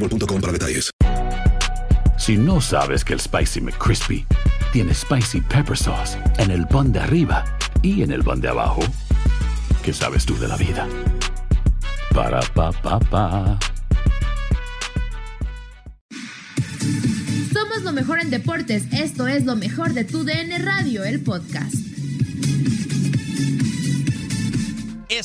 boostmobile.com para detalles. Si no sabes que el Spicy McCrispy tiene Spicy Pepper Sauce en el pan de arriba y en el pan de abajo, ¿qué sabes tú de la vida? Para, pa, pa, pa. Somos lo mejor en deportes. Esto es lo mejor de tu DN Radio, el podcast.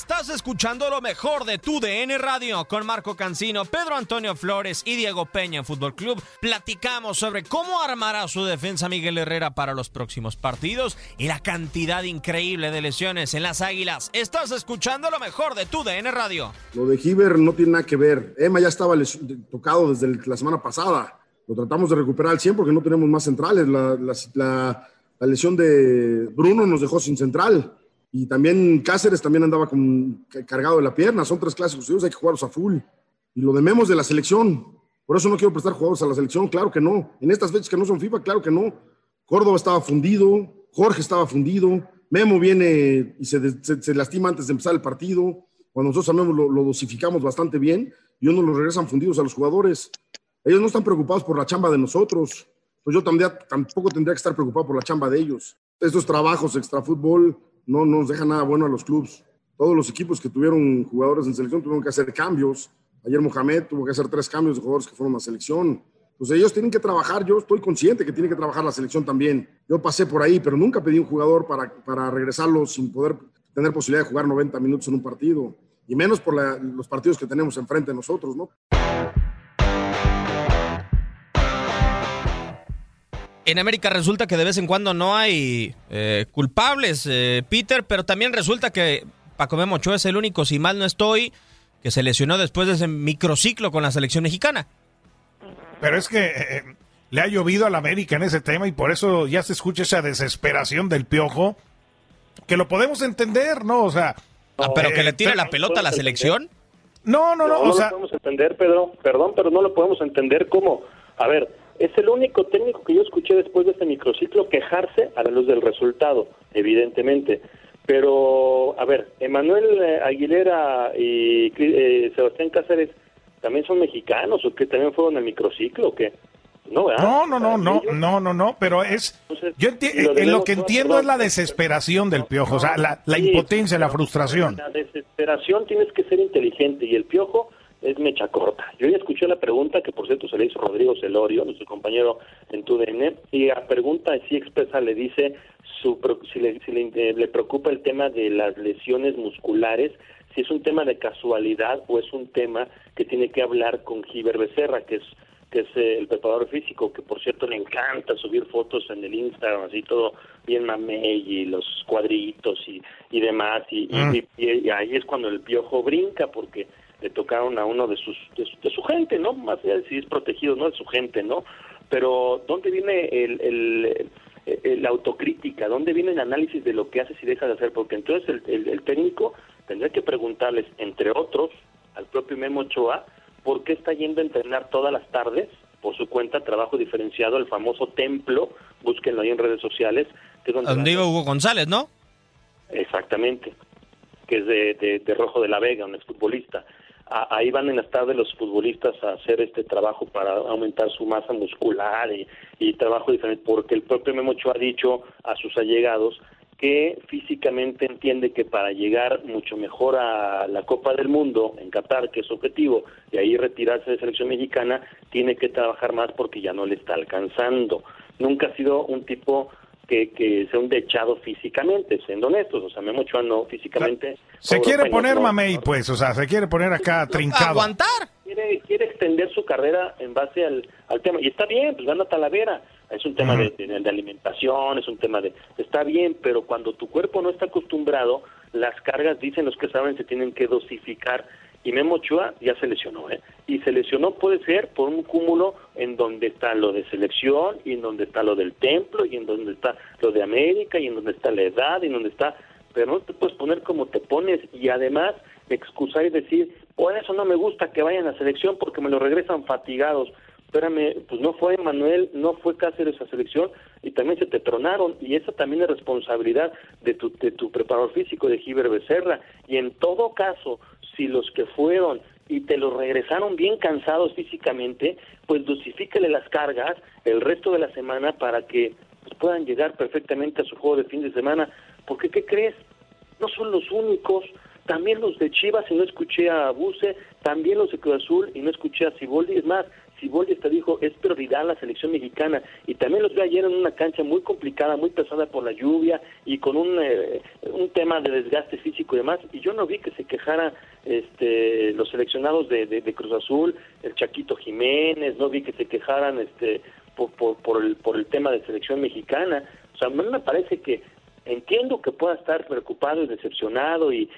Estás escuchando lo mejor de tu DN Radio con Marco Cancino, Pedro Antonio Flores y Diego Peña Fútbol Club. Platicamos sobre cómo armará su defensa Miguel Herrera para los próximos partidos y la cantidad increíble de lesiones en las Águilas. Estás escuchando lo mejor de tu DN Radio. Lo de Giver no tiene nada que ver. Emma ya estaba tocado desde la semana pasada. Lo tratamos de recuperar al 100 porque no tenemos más centrales. La lesión de Bruno nos dejó sin central. Y también Cáceres también andaba cargado de la pierna. Son tres clásicos, hay que jugarlos a full. Y lo de Memos de la selección. Por eso no quiero prestar jugadores a la selección, claro que no. En estas fechas que no son FIFA, claro que no. Córdoba estaba fundido, Jorge estaba fundido, Memo viene y se, se, lastima antes de empezar el partido. Cuando nosotros también lo, lo, dosificamos bastante bien y uno los regresan fundidos a los jugadores. Ellos no están preocupados por la chamba de nosotros. Pues yo tampoco tendría que estar preocupado por la chamba de ellos. Estos trabajos extra fútbol no nos deja nada bueno a los clubes. Todos los equipos que tuvieron jugadores en selección tuvieron que hacer cambios. Ayer Mohamed tuvo que hacer tres cambios de jugadores que fueron a selección. Pues ellos tienen que trabajar, yo estoy consciente que tiene que trabajar la selección también. Yo pasé por ahí, pero nunca pedí un jugador para, para regresarlo sin poder tener posibilidad de jugar 90 minutos en un partido. Y menos por los partidos que tenemos enfrente nosotros, ¿no? En América resulta que de vez en cuando no hay eh, culpables, eh, Peter, pero también resulta que Paco Memocho es el único, si mal no estoy, que se lesionó después de ese microciclo con la selección mexicana. Pero es que eh, le ha llovido al América en ese tema y por eso ya se escucha esa desesperación del piojo, que lo podemos entender, ¿no? O sea... Ah, pero que le tire la pelota a la selección. No, no, no. No, no lo podemos entender, Pedro. Perdón, pero no lo podemos entender como... A ver, es el único técnico que yo escuché después de este microciclo quejarse a la luz del resultado, evidentemente. Pero, a ver, Emanuel eh, Aguilera y eh, Sebastián Cáceres también son mexicanos o que también fueron al microciclo o qué? No, no, no, no, no, no, no, no, pero es, yo en lo que entiendo es la desesperación del piojo, o sea, la, la impotencia, la frustración. La desesperación tienes que ser inteligente y el piojo es mecha corta. Yo ya escuché la pregunta que por cierto se le hizo Rodrigo Celorio, nuestro compañero en TUDN, y la pregunta así expresa le dice su, si, le, si le, le, preocupa el tema de las lesiones musculares, si es un tema de casualidad o es un tema que tiene que hablar con Giver Becerra, que es que es eh, el preparador físico, que por cierto le encanta subir fotos en el Instagram, así todo bien mamey y los cuadritos y, y demás, y, y, y ahí es cuando el piojo brinca, porque le tocaron a uno de sus de su, gente, ¿no? Más allá de si es protegido, no de su gente, ¿no? Pero ¿dónde viene el, el, la autocrítica? ¿Dónde viene el análisis de lo que haces y dejas de hacer? Porque entonces el, el, técnico tendría que preguntarles, entre otros, al propio Memo Ochoa, por qué está yendo a entrenar todas las tardes por su cuenta, trabajo diferenciado, el famoso templo, búsquenlo ahí en redes sociales. Que es donde, iba Hugo González, ¿no? Exactamente, que es de, de, Rojo de la Vega, un exfutbolista. Ahí van en las tardes los futbolistas a hacer este trabajo para aumentar su masa muscular y, y trabajo diferente, porque el propio Memo ha dicho a sus allegados que físicamente entiende que para llegar mucho mejor a la Copa del Mundo en Qatar, que es su objetivo, y ahí retirarse de selección mexicana, tiene que trabajar más porque ya no le está alcanzando. Nunca ha sido un tipo que, que sea un dechado físicamente, siendo honestos, o sea, Memo Ochoa no físicamente. Se quiere poner mamey, pues, o sea, se quiere poner acá trincado. Aguantar. Quiere, quiere extender su carrera en base al, al tema, y está bien, pues gana Talavera, es un tema de, de, alimentación, es un tema de... Está bien, pero cuando tu cuerpo no está acostumbrado, las cargas, dicen los que saben, se tienen que dosificar. Y Memo Ochoa ya se lesionó, ¿eh? Y se lesionó puede ser por un cúmulo en donde está lo de selección, y en donde está lo del templo, y en donde está lo de América, y en donde está la edad, y en donde está... Pero no te puedes poner como te pones, y además excusar y decir, por eso no me gusta que vayan a selección porque me lo regresan fatigados espérame, pues no fue Manuel, no fue Cáceres esa selección y también se te tronaron y esa también es responsabilidad de tu, de tu preparador físico, de Giver Becerra. Y en todo caso, si los que fueron y te los regresaron bien cansados físicamente, pues dosifícale las cargas el resto de la semana para que pues, puedan llegar perfectamente a su juego de fin de semana. Porque, ¿qué crees? No son los únicos también los de Chivas y no escuché a Buse, también los de Cruz Azul y no escuché a Ciboldi, es más, Siboldi hasta dijo es prioridad la selección mexicana y también los vi ayer en una cancha muy complicada, muy pesada por la lluvia y con un, eh, un tema de desgaste físico y demás y yo no vi que se quejara este, los seleccionados de, de, Cruz Azul, el Chaquito Jiménez, no vi que se quejaran este, por, por, por, el, por el tema de selección mexicana, o sea, a mí me parece que entiendo que pueda estar preocupado y decepcionado y,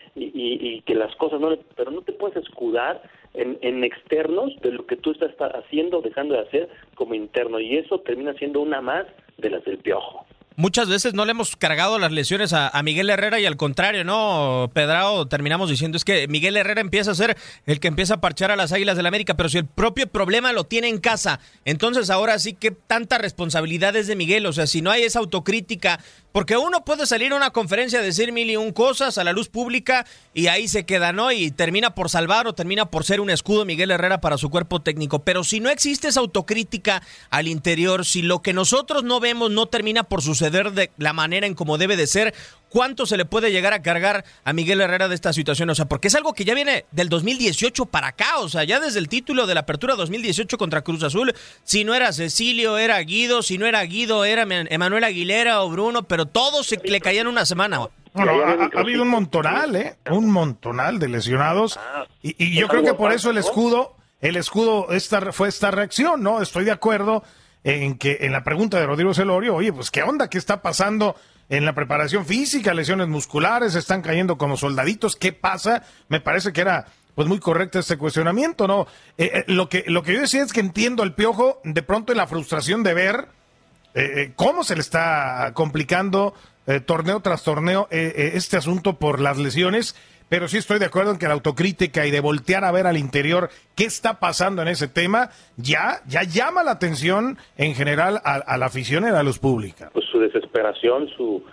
que las cosas no le, pero no te puedes escudar en, en, externos de lo que tú estás haciendo dejando de hacer como interno y eso termina siendo una más de las del piojo muchas veces no le hemos cargado las lesiones a, Miguel Herrera y al contrario, ¿no? Pedrao, terminamos diciendo es que Miguel Herrera empieza a ser el que empieza a parchar a las Águilas del la América, pero si el propio problema lo tiene en casa, entonces ahora sí que tanta responsabilidad es de Miguel, o sea, si no hay esa autocrítica, porque uno puede salir a una conferencia decir mil y un cosas a la luz pública y ahí se queda, ¿no? Y termina por salvar o termina por ser un escudo Miguel Herrera para su cuerpo técnico, pero si no existe esa autocrítica al interior, si lo que nosotros no vemos no termina por suceder, de la manera en como debe de ser, ¿cuánto se le puede llegar a cargar a Miguel Herrera de esta situación? O sea, porque es algo que ya viene del 2018 para acá, o sea, ya desde el título de la apertura 2018 contra Cruz Azul, si no era Cecilio, era Guido, si no era Guido, era Emanuel Aguilera o Bruno, pero todos se le caían una semana. Bueno, ha, habido un montonal, ¿eh? Un montonal de lesionados. Y, yo creo que por eso el escudo, el escudo esta, fue esta reacción, ¿no? Estoy de acuerdo en que en la pregunta de Rodrigo Celorio, oye, pues qué onda, qué está pasando en la preparación física, lesiones musculares, están cayendo como soldaditos, ¿qué pasa? Me parece que era pues muy correcto este cuestionamiento, ¿no? Eh, eh, lo, que, lo que yo decía es que entiendo el piojo de pronto en la frustración de ver eh, cómo se le está complicando torneo tras torneo este asunto por las lesiones pero sí estoy de acuerdo en que la autocrítica y de voltear a ver al interior qué está pasando en ese tema ya, ya llama la atención en general a, la afición y a la luz pública. Pues su desesperación, su,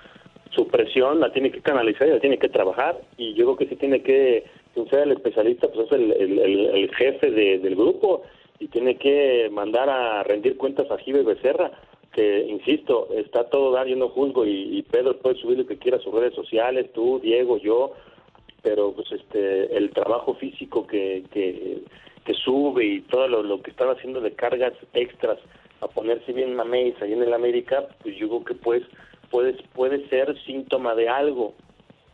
su presión la tiene que canalizar y la tiene que trabajar y yo creo que sí tiene que, ser el especialista, pues es el, el, jefe del grupo y tiene que mandar a rendir cuentas a Jive Becerra que, insisto, está todo dar, yo no juzgo y, y Pedro puede subir lo que quiera a sus redes sociales, tú, Diego, yo, pero pues este el trabajo físico que, que, sube y todo lo, que estaba haciendo de cargas extras a ponerse bien mesa y en el América, pues yo creo que pues puede, puede ser síntoma de algo.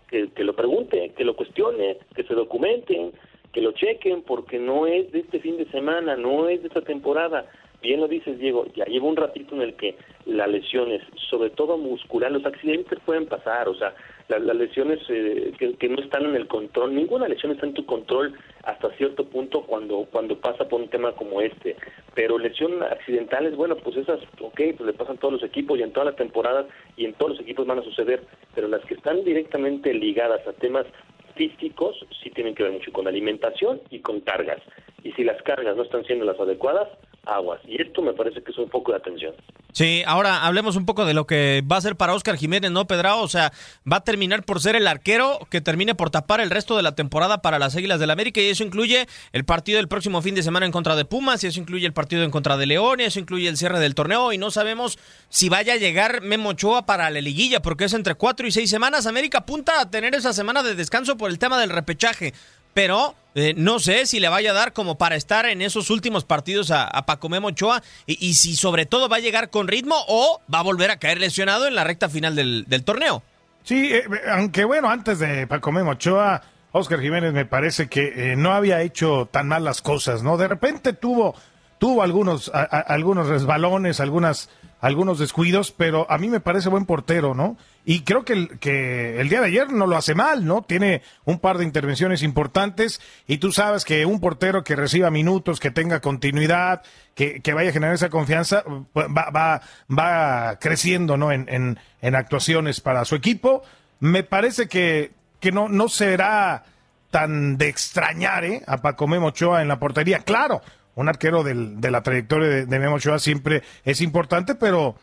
Que, que lo pregunte, que lo cuestione, que se documenten, que lo chequen, porque no es de este fin de semana, no es de esta temporada. Bien lo dices, Diego, ya lleva un ratito en el que las lesiones, sobre todo muscular, los accidentes pueden pasar, o sea, las, lesiones eh, que, no están en el control, ninguna lesión está en tu control hasta cierto punto cuando cuando pasa por un tema como este, pero lesiones accidentales, bueno, pues esas, ok, pues le pasan a todos los equipos y en todas las temporadas y en todos los equipos van a suceder, pero las que están directamente ligadas a temas físicos sí tienen que ver mucho con alimentación y con cargas. y si las cargas no están siendo las adecuadas, aguas. Y esto me parece que es un poco de atención. Sí, ahora hablemos un poco de lo que va a ser para Oscar Jiménez, ¿no, Pedrao? O sea, va a terminar por ser el arquero que termine por tapar el resto de la temporada para las Águilas del América y eso incluye el partido del próximo fin de semana en contra de Pumas y eso incluye el partido en contra de León y eso incluye el cierre del torneo y no sabemos si vaya a llegar Memo Ochoa para la liguilla porque es entre cuatro y seis semanas. América apunta a tener esa semana de descanso por el tema del repechaje pero eh, no sé si le vaya a dar como para estar en esos últimos partidos a, Paco Memo Ochoa y, si sobre todo va a llegar con ritmo o va a volver a caer lesionado en la recta final del, torneo. Sí, eh, aunque bueno, antes de Paco Memo Ochoa, Oscar Jiménez me parece que eh, no había hecho tan mal las cosas, ¿no? De repente tuvo, tuvo algunos, algunos resbalones, algunas algunos descuidos, pero a mí me parece buen portero, ¿no? Y creo que el, que el día de ayer no lo hace mal, ¿no? Tiene un par de intervenciones importantes y tú sabes que un portero que reciba minutos, que tenga continuidad, que, que vaya a generar esa confianza, va, va, va creciendo, ¿no? En, en, actuaciones para su equipo. Me parece que, que no, no será tan de extrañar ¿eh? a Paco Memo Ochoa en la portería. Claro, un arquero del, de la trayectoria de, de Memo Ochoa siempre es importante, pero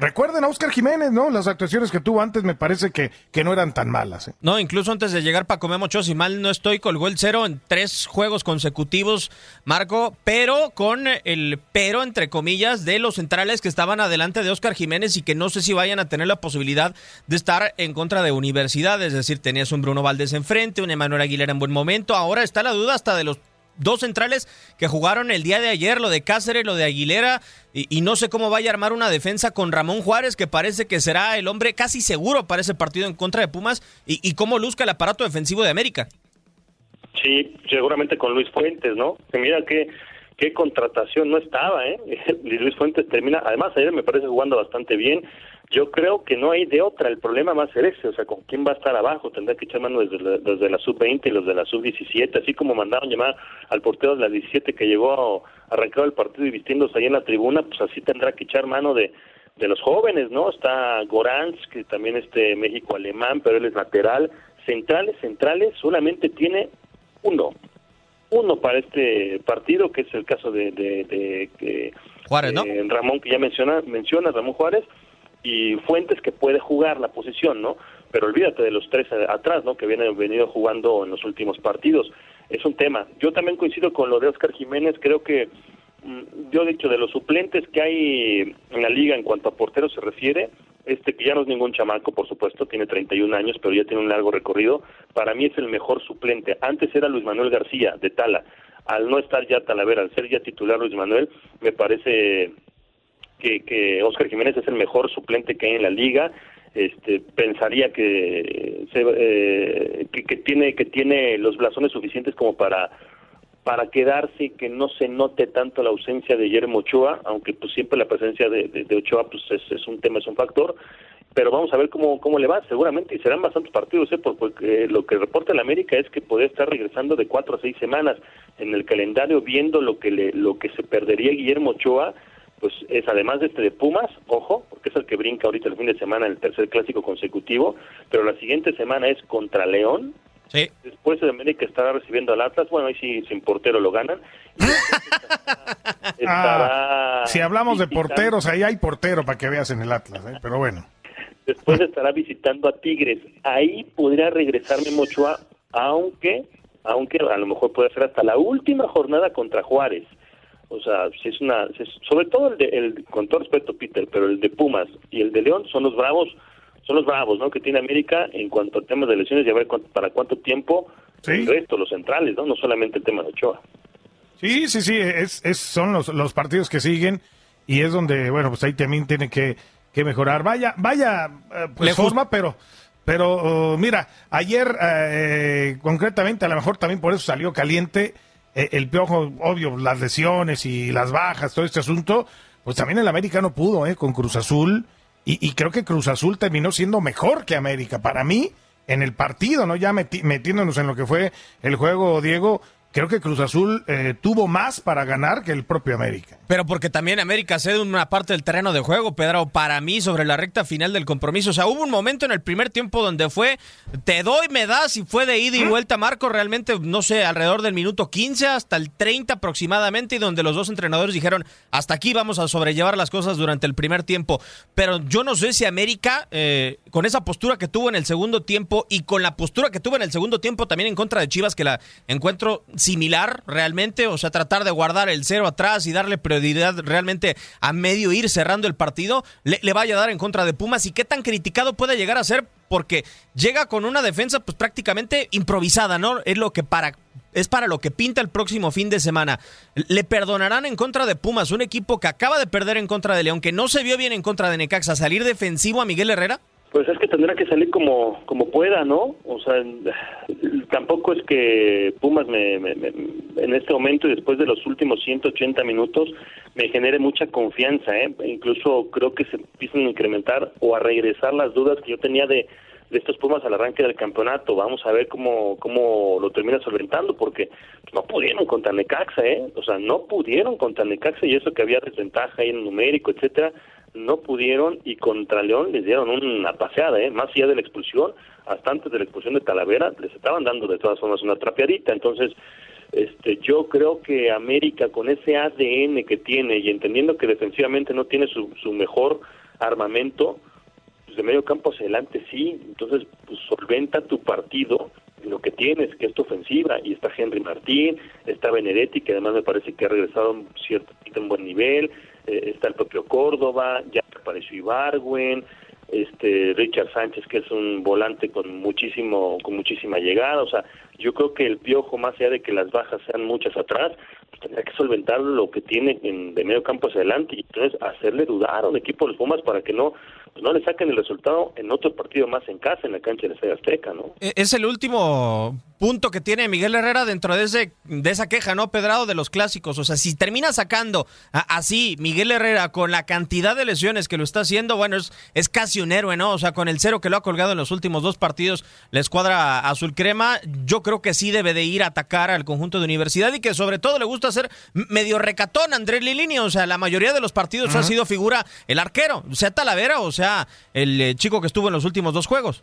Recuerden a Oscar Jiménez, ¿no? Las actuaciones que tuvo antes me parece que, que no eran tan malas. ¿eh? No, incluso antes de llegar Paco Memo Ochoa, si mal no estoy, colgó el cero en tres juegos consecutivos, Marco, pero con el pero, entre comillas, de los centrales que estaban adelante de Oscar Jiménez y que no sé si vayan a tener la posibilidad de estar en contra de universidad. Es decir, tenías un Bruno Valdés enfrente, un Emanuel Aguilera en buen momento. Ahora está la duda hasta de los dos centrales que jugaron el día de ayer, lo de Cáceres, lo de Aguilera, y, no sé cómo vaya a armar una defensa con Ramón Juárez, que parece que será el hombre casi seguro para ese partido en contra de Pumas, y, cómo luzca el aparato defensivo de América. Sí, seguramente con Luis Fuentes, ¿no? mira qué, qué contratación no estaba, ¿eh? Luis Fuentes termina, además ayer me parece jugando bastante bien, yo creo que no hay de otra, el problema va a ser ese, o sea, con quién va a estar abajo, tendrá que echar mano desde la, desde la sub-20 y los de la sub-17, así como mandaron llamar al portero de la 17 que llegó arrancado el partido y vistiéndose ahí en la tribuna, pues así tendrá que echar mano de, de los jóvenes, ¿no? Está Goranz, que también este México alemán, pero él es lateral, centrales, centrales, solamente tiene uno, uno para este partido, que es el caso de, de, Juárez, ¿no? Ramón, que ya menciona, menciona Ramón Juárez, y Fuentes que puede jugar la posición, ¿no? Pero olvídate de los tres atrás, ¿no? Que vienen venido jugando en los últimos partidos. Es un tema. Yo también coincido con lo de Oscar Jiménez. Creo que mm, yo he dicho de los suplentes que hay en la liga en cuanto a porteros se refiere, este que ya no es ningún chamaco, por supuesto, tiene 31 años, pero ya tiene un largo recorrido. Para mí es el mejor suplente. Antes era Luis Manuel García de Tala. Al no estar ya Talavera, al ser ya titular Luis Manuel, me parece que, que Oscar Jiménez es el mejor suplente que hay en la liga. Este, pensaría que, se, eh, que, tiene que tiene los blasones suficientes como para para quedarse y que no se note tanto la ausencia de Guillermo Ochoa, aunque pues siempre la presencia de, Ochoa pues es, un tema, es un factor, pero vamos a ver cómo, cómo le va, seguramente, y serán bastantes partidos, ¿eh? porque lo que reporta el América es que puede estar regresando de cuatro a seis semanas en el calendario, viendo lo que le, lo que se perdería Guillermo Ochoa, pues es además de este de Pumas, ojo, porque es el que brinca ahorita el fin de semana el tercer clásico consecutivo, pero la siguiente semana es contra León. Sí. Después de América estará recibiendo al Atlas, bueno, ahí sí sin portero lo ganan. Ah, si hablamos de porteros, ahí hay portero para que veas en el Atlas, ¿eh? pero bueno. Después estará visitando a Tigres. Ahí podría regresarme Mochoa, aunque, aunque a lo mejor puede ser hasta la última jornada contra Juárez. O sea, si es una, sobre todo el, de, el con todo respeto Peter, pero el de Pumas y el de León son los bravos, son los bravos, ¿no? Que tiene América en cuanto a temas de lesiones y a ver para cuánto tiempo el resto, los centrales, ¿no? No solamente el tema de Ochoa. Sí, sí, sí, es, es, son los, los partidos que siguen y es donde, bueno, pues ahí también tiene que, que mejorar. Vaya, vaya, eh, pues forma, pero, pero mira, ayer eh, concretamente, a lo mejor también por eso salió caliente eh, el piojo, obvio, las lesiones y las bajas, todo este asunto, pues también el América no pudo, ¿eh? Con Cruz Azul. Y, creo que Cruz Azul terminó siendo mejor que América. Para mí, en el partido, ¿no? Ya metiéndonos en lo que fue el juego, Diego, creo que Cruz Azul eh, tuvo más para ganar que el propio América. Pero porque también América cede una parte del terreno de juego, Pedro, para mí sobre la recta final del compromiso. O sea, hubo un momento en el primer tiempo donde fue, te doy, me das, y fue de ida y vuelta, Marco, realmente, no sé, alrededor del minuto 15 hasta el 30 aproximadamente, y donde los dos entrenadores dijeron, hasta aquí vamos a sobrellevar las cosas durante el primer tiempo. Pero yo no sé si América, eh, con esa postura que tuvo en el segundo tiempo y con la postura que tuvo en el segundo tiempo también en contra de Chivas, que la encuentro similar realmente, o sea, tratar de guardar el cero atrás y darle prioridad realmente a medio ir cerrando el partido, le, vaya a dar en contra de Pumas y qué tan criticado puede llegar a ser porque llega con una defensa pues prácticamente improvisada, ¿no? Es lo que para es para lo que pinta el próximo fin de semana. ¿Le perdonarán en contra de Pumas, un equipo que acaba de perder en contra de León, que no se vio bien en contra de Necaxa, salir defensivo a Miguel Herrera? Pues es que tendrá que salir como como pueda, ¿no? O sea, tampoco es que Pumas me, en este momento y después de los últimos 180 minutos me genere mucha confianza, ¿eh? Incluso creo que se empiezan a incrementar o a regresar las dudas que yo tenía de, de estos Pumas al arranque del campeonato. Vamos a ver cómo cómo lo termina solventando porque no pudieron contra Necaxa, ¿eh? O sea, no pudieron contra Necaxa y eso que había desventaja ahí en numérico, etcétera no pudieron y contra León les dieron una paseada, ¿eh? más allá de la expulsión, hasta antes de la expulsión de Talavera, les estaban dando de todas formas una trapeadita. Entonces, este, yo creo que América con ese ADN que tiene y entendiendo que defensivamente no tiene su, su mejor armamento, pues de medio campo hacia adelante sí, entonces pues solventa tu partido lo que tienes, que es tu ofensiva, y está Henry Martín, está Benedetti, que además me parece que ha regresado a un cierto en buen nivel, eh, está el propio Córdoba, ya apareció Ibargüen, este Richard Sánchez que es un volante con muchísimo con muchísima llegada, o sea, yo creo que el Piojo más allá de que las bajas sean muchas atrás, pues tendría que solventar lo que tiene en, de medio campo hacia adelante y entonces hacerle dudar a un equipo de los Pumas para que no pues no le saquen el resultado en otro partido más en casa, en la cancha de la Azteca, ¿no? E, es el último punto que tiene Miguel Herrera dentro de, ese, de esa queja, ¿no, Pedrado? De los clásicos. O sea, si termina sacando así Miguel Herrera con la cantidad de lesiones que lo está haciendo, bueno, es, es casi un héroe, ¿no? O sea, con el cero que lo ha colgado en los últimos dos partidos, la escuadra azul crema, yo creo que sí debe de ir a atacar al conjunto de universidad y que sobre todo le gusta hacer medio recatón a Andrés Lilini. O sea, la mayoría de los partidos ha sido figura el arquero, sea Talavera o sea el eh, chico que estuvo en los últimos dos juegos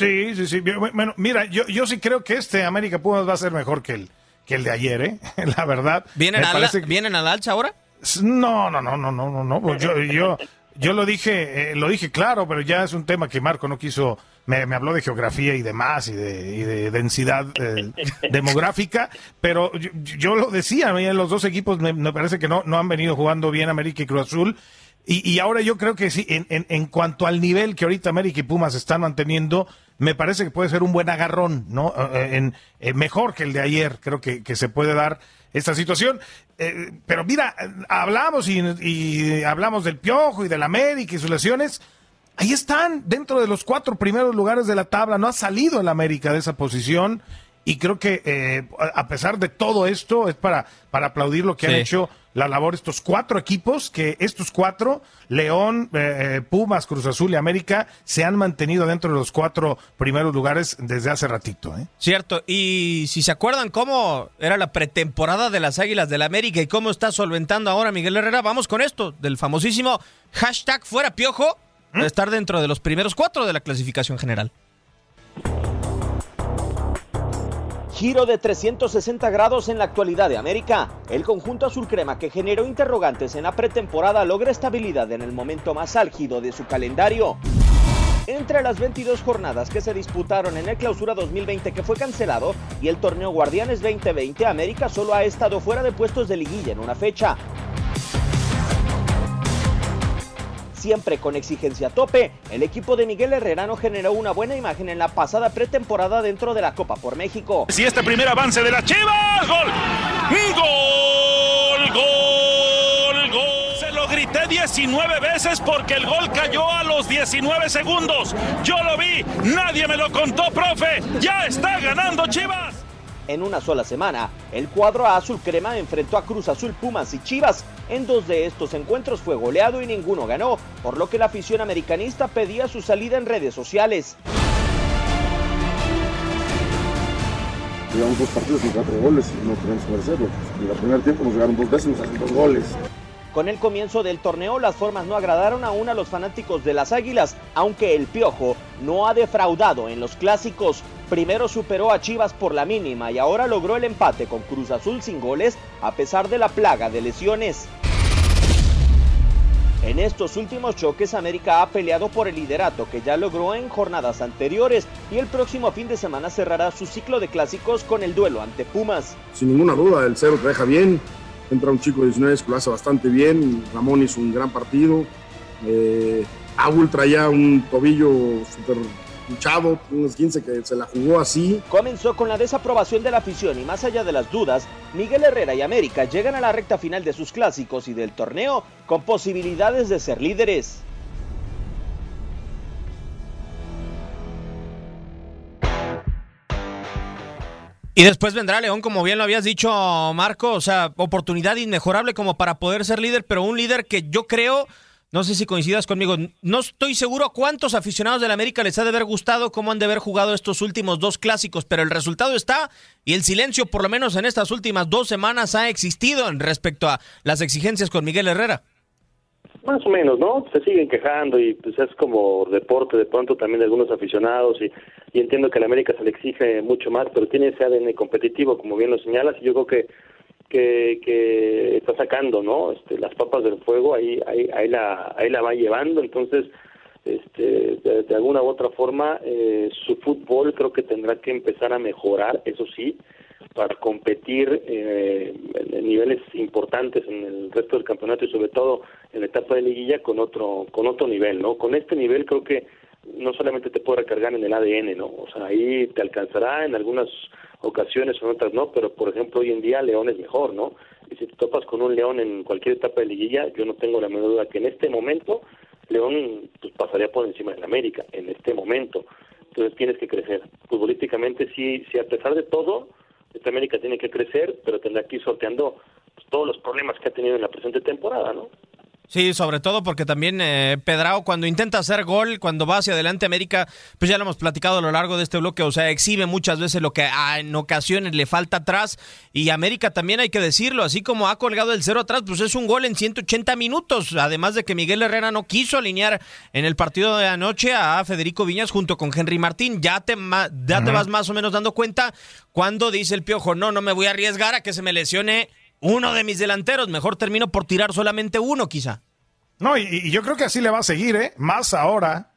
Sí, sí, sí. Bueno, mira, yo, yo sí creo que este América Pumas va a ser mejor que el, que el de ayer, ¿eh? La verdad. ¿Vienen, al, ¿Vienen al alza ahora? No, no, no, no, no, no, no. Pues yo, yo, yo lo dije, eh, lo dije claro, pero ya es un tema que Marco no quiso. Me, me habló de geografía y demás y de, y de densidad eh, demográfica, pero yo, lo decía, los dos equipos me, me, parece que no, no han venido jugando bien América y Cruz Azul y, ahora yo creo que sí, en, en, cuanto al nivel que ahorita América y Pumas están manteniendo, me parece que puede ser un buen agarrón, ¿no? Eh, eh, en, eh, mejor que el de ayer, creo que, se puede dar esta situación. pero mira, hablamos y, hablamos del Piojo y del América y sus lesiones. Ahí están, dentro de los cuatro primeros lugares de la tabla. No ha salido el América de esa posición. Y creo que a pesar de todo esto, es para, para aplaudir lo que han hecho la labor estos cuatro equipos, que estos cuatro, León, eh, eh, Pumas, Cruz Azul y América, se han mantenido dentro de los cuatro primeros lugares desde hace ratito. ¿eh? Cierto, y si se acuerdan cómo era la pretemporada de las Águilas del la América y cómo está solventando ahora Miguel Herrera, vamos con esto, del famosísimo hashtag fuera piojo, de ¿Mm? estar dentro de los primeros cuatro de la clasificación general. Giro de 360 grados en la actualidad de América. El conjunto azul crema que generó interrogantes en la pretemporada logra estabilidad en el momento más álgido de su calendario. Entre las 22 jornadas que se disputaron en el Clausura 2020 que fue cancelado y el torneo Guardianes 2020, América solo ha estado fuera de puestos de liguilla en una fecha. Siempre con exigencia a tope, el equipo de Miguel Herrera generó una buena imagen en la pasada pretemporada dentro de la Copa por México. Si este primer avance de la Chivas, gol, gol, gol, gol. Se lo grité 19 veces porque el gol cayó a los 19 segundos. Yo lo vi, nadie me lo contó, profe. Ya está ganando Chivas. En una sola semana, el cuadro azul crema enfrentó a Cruz Azul, Pumas y Chivas. En dos de estos encuentros fue goleado y ninguno ganó, por lo que la afición americanista pedía su salida en redes sociales. Llevamos dos partidos y cuatro goles y no tenemos que merecerlo. En el primer tiempo nos llegaron dos veces y nos hacen dos goles. Con el comienzo del torneo, las formas no agradaron aún a los fanáticos de las Águilas, aunque el Piojo no ha defraudado en los clásicos. Primero superó a Chivas por la mínima y ahora logró el empate con Cruz Azul sin goles a pesar de la plaga de lesiones. En estos últimos choques, América ha peleado por el liderato que ya logró en jornadas anteriores y el próximo fin de semana cerrará su ciclo de clásicos con el duelo ante Pumas. Sin ninguna duda, el cero te deja bien. Entra un chico de 19 que lo hace bastante bien. Ramón hizo un gran partido. Eh, traía un tobillo súper luchado, unos 15 que se la jugó así. Comenzó con la desaprobación de la afición y más allá de las dudas, Miguel Herrera y América llegan a la recta final de sus clásicos y del torneo con posibilidades de ser líderes. Y después vendrá León, como bien lo habías dicho, Marco, o sea, oportunidad inmejorable como para poder ser líder, pero un líder que yo creo no sé si coincidas conmigo. No estoy seguro cuántos aficionados de la América les ha de haber gustado cómo han de haber jugado estos últimos dos clásicos, pero el resultado está y el silencio, por lo menos en estas últimas dos semanas, ha existido respecto a las exigencias con Miguel Herrera. Más o menos, ¿no? Se siguen quejando y pues es como deporte de pronto también de algunos aficionados y, y entiendo que a la América se le exige mucho más, pero tiene ese ADN competitivo, como bien lo señalas, y yo creo que que, que está sacando, ¿no? Este, las papas del fuego, ahí, ahí, ahí, la, ahí la va llevando, entonces, este, de, alguna u otra forma, eh, su fútbol creo que tendrá que empezar a mejorar, eso sí, para competir eh, en niveles importantes en el resto del campeonato y sobre todo en la etapa de liguilla con otro con otro nivel, ¿no? Con este nivel creo que no solamente te puede recargar en el ADN, ¿no? O sea, ahí te alcanzará en algunas ocasiones o en otras no, pero por ejemplo hoy en día León es mejor, ¿no? Y si te topas con un León en cualquier etapa de liguilla, yo no tengo la menor duda que en este momento León pues, pasaría por encima de la América, en este momento. Entonces tienes que crecer. Futbolísticamente sí, sí a pesar de todo, esta América tiene que crecer, pero tendrá que ir sorteando pues, todos los problemas que ha tenido en la presente temporada, ¿no? Sí, sobre todo porque también eh, Pedrao cuando intenta hacer gol, cuando va hacia adelante América, pues ya lo hemos platicado a lo largo de este bloque, o sea, exhibe muchas veces lo que en ocasiones le falta atrás y América también hay que decirlo, así como ha colgado el cero atrás, pues es un gol en 180 minutos, además de que Miguel Herrera no quiso alinear en el partido de anoche a Federico Viñas junto con Henry Martín, ya te, ya te vas más o menos dando cuenta cuando dice el piojo, no, no me voy a arriesgar a que se me lesione uno de mis delanteros. Mejor termino por tirar solamente uno, quizá. No, y, yo creo que así le va a seguir, ¿eh? Más ahora.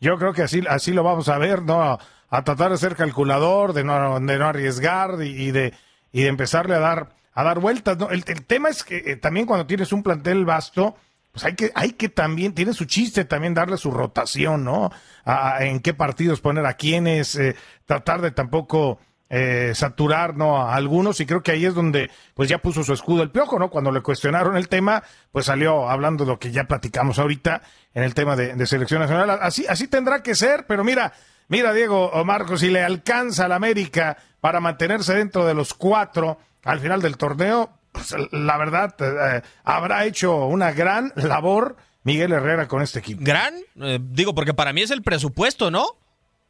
Yo creo que así, así lo vamos a ver, ¿no? A tratar de ser calculador, de no, de no arriesgar y, de, y de empezarle a dar, a dar vueltas. ¿no? El, tema es que eh, también cuando tienes un plantel vasto, pues hay que, hay que también, tiene su chiste también darle su rotación, ¿no? A, en qué partidos poner a quiénes, eh, tratar de tampoco eh, saturar ¿no? a algunos y creo que ahí es donde pues ya puso su escudo el piojo, ¿no? Cuando le cuestionaron el tema, pues salió hablando de lo que ya platicamos ahorita en el tema de, selección nacional. Así, así tendrá que ser, pero mira, mira Diego o Marcos, si le alcanza al América para mantenerse dentro de los cuatro al final del torneo, pues, la verdad eh, habrá hecho una gran labor Miguel Herrera con este equipo. Gran, eh, digo, porque para mí es el presupuesto, ¿no?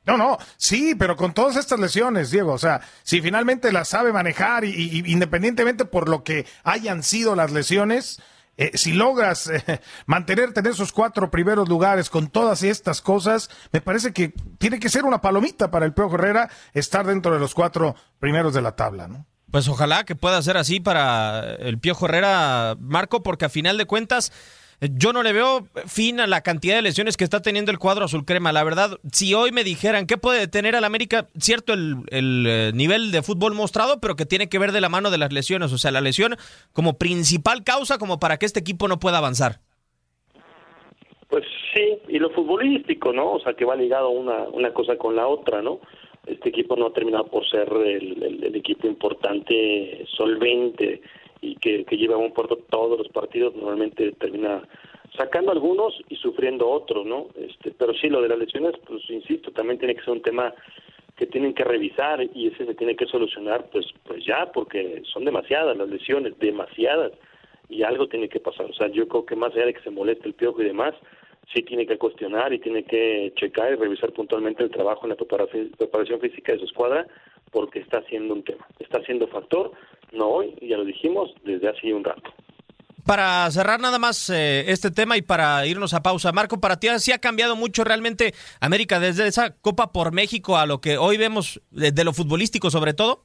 No, no, sí, pero con todas estas lesiones, Diego, o sea, si finalmente las sabe manejar y, independientemente por lo que hayan sido las lesiones, eh, si logras eh, mantenerte en esos cuatro primeros lugares con todas estas cosas, me parece que tiene que ser una palomita para el Peo Herrera estar dentro de los cuatro primeros de la tabla, ¿no? Pues ojalá que pueda ser así para el Piojo Herrera, Marco, porque a final de cuentas yo no le veo fin a la cantidad de lesiones que está teniendo el cuadro azul crema. La verdad, si hoy me dijeran qué puede tener al América, cierto el, eh, nivel de fútbol mostrado, pero que tiene que ver de la mano de las lesiones. O sea, la lesión como principal causa como para que este equipo no pueda avanzar. Pues sí, y lo futbolístico, ¿no? O sea, que va ligado una, una cosa con la otra, ¿no? Este equipo no ha terminado por ser el, el, equipo importante, solvente y que, que lleva a un puerto todos los partidos, normalmente termina sacando algunos y sufriendo otros, ¿no? Este, pero sí, lo de las lesiones, pues insisto, también tiene que ser un tema que tienen que revisar y ese se tiene que solucionar, pues, pues ya, porque son demasiadas las lesiones, demasiadas, y algo tiene que pasar. O sea, yo creo que más allá de que se moleste el piojo y demás, sí tiene que cuestionar y tiene que checar y revisar puntualmente el trabajo en la preparación, preparación física de su escuadra, porque está siendo un tema, está siendo factor, no hoy, ya lo dijimos, desde hace un rato. Para cerrar nada más eh, este tema y para irnos a pausa, Marco, para ti sí ha cambiado mucho realmente América desde esa Copa por México a lo que hoy vemos de, lo futbolístico sobre todo.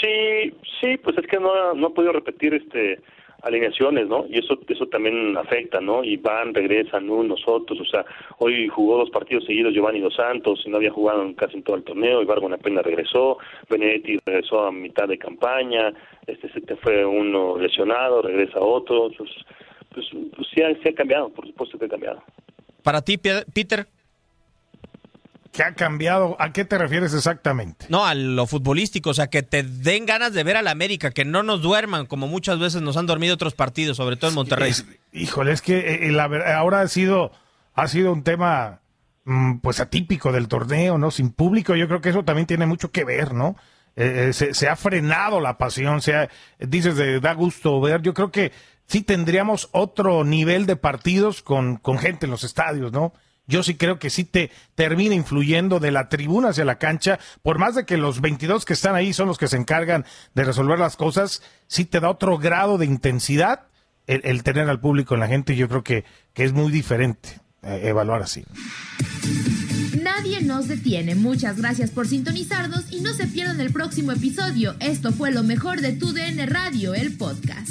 Sí, sí, pues es que no, no ha podido repetir este alineaciones, ¿no? Y eso eso también afecta, ¿no? Y van, regresan unos, otros, o sea, hoy jugó dos partidos seguidos Giovanni Dos Santos, y no había jugado casi en todo el torneo, Ibargo apenas regresó, Benedetti regresó a mitad de campaña, este se te fue uno lesionado, regresa otro, pues, pues, pues sí, ha, sí ha cambiado, por supuesto que ha cambiado. Para ti, Peter, ¿Qué ha cambiado? ¿A qué te refieres exactamente? No, a lo futbolístico, o sea, que te den ganas de ver al América, que no nos duerman como muchas veces nos han dormido otros partidos, sobre todo en Monterrey. híjole, es que eh, eh, la, ahora ha sido, ha sido un tema mm, pues atípico del torneo, ¿no? Sin público, yo creo que eso también tiene mucho que ver, ¿no? Eh, se, ha frenado la pasión, se dices, de, da gusto ver, yo creo que sí tendríamos otro nivel de partidos con, con gente en los estadios, ¿no? Yo sí creo que sí te termina influyendo de la tribuna hacia la cancha, por más de que los 22 que están ahí son los que se encargan de resolver las cosas, sí te da otro grado de intensidad el, tener al público en la gente yo creo que, que es muy diferente eh, evaluar así. Nadie nos detiene. Muchas gracias por sintonizarnos y no se pierdan el próximo episodio. Esto fue lo mejor de tu DN Radio, el podcast.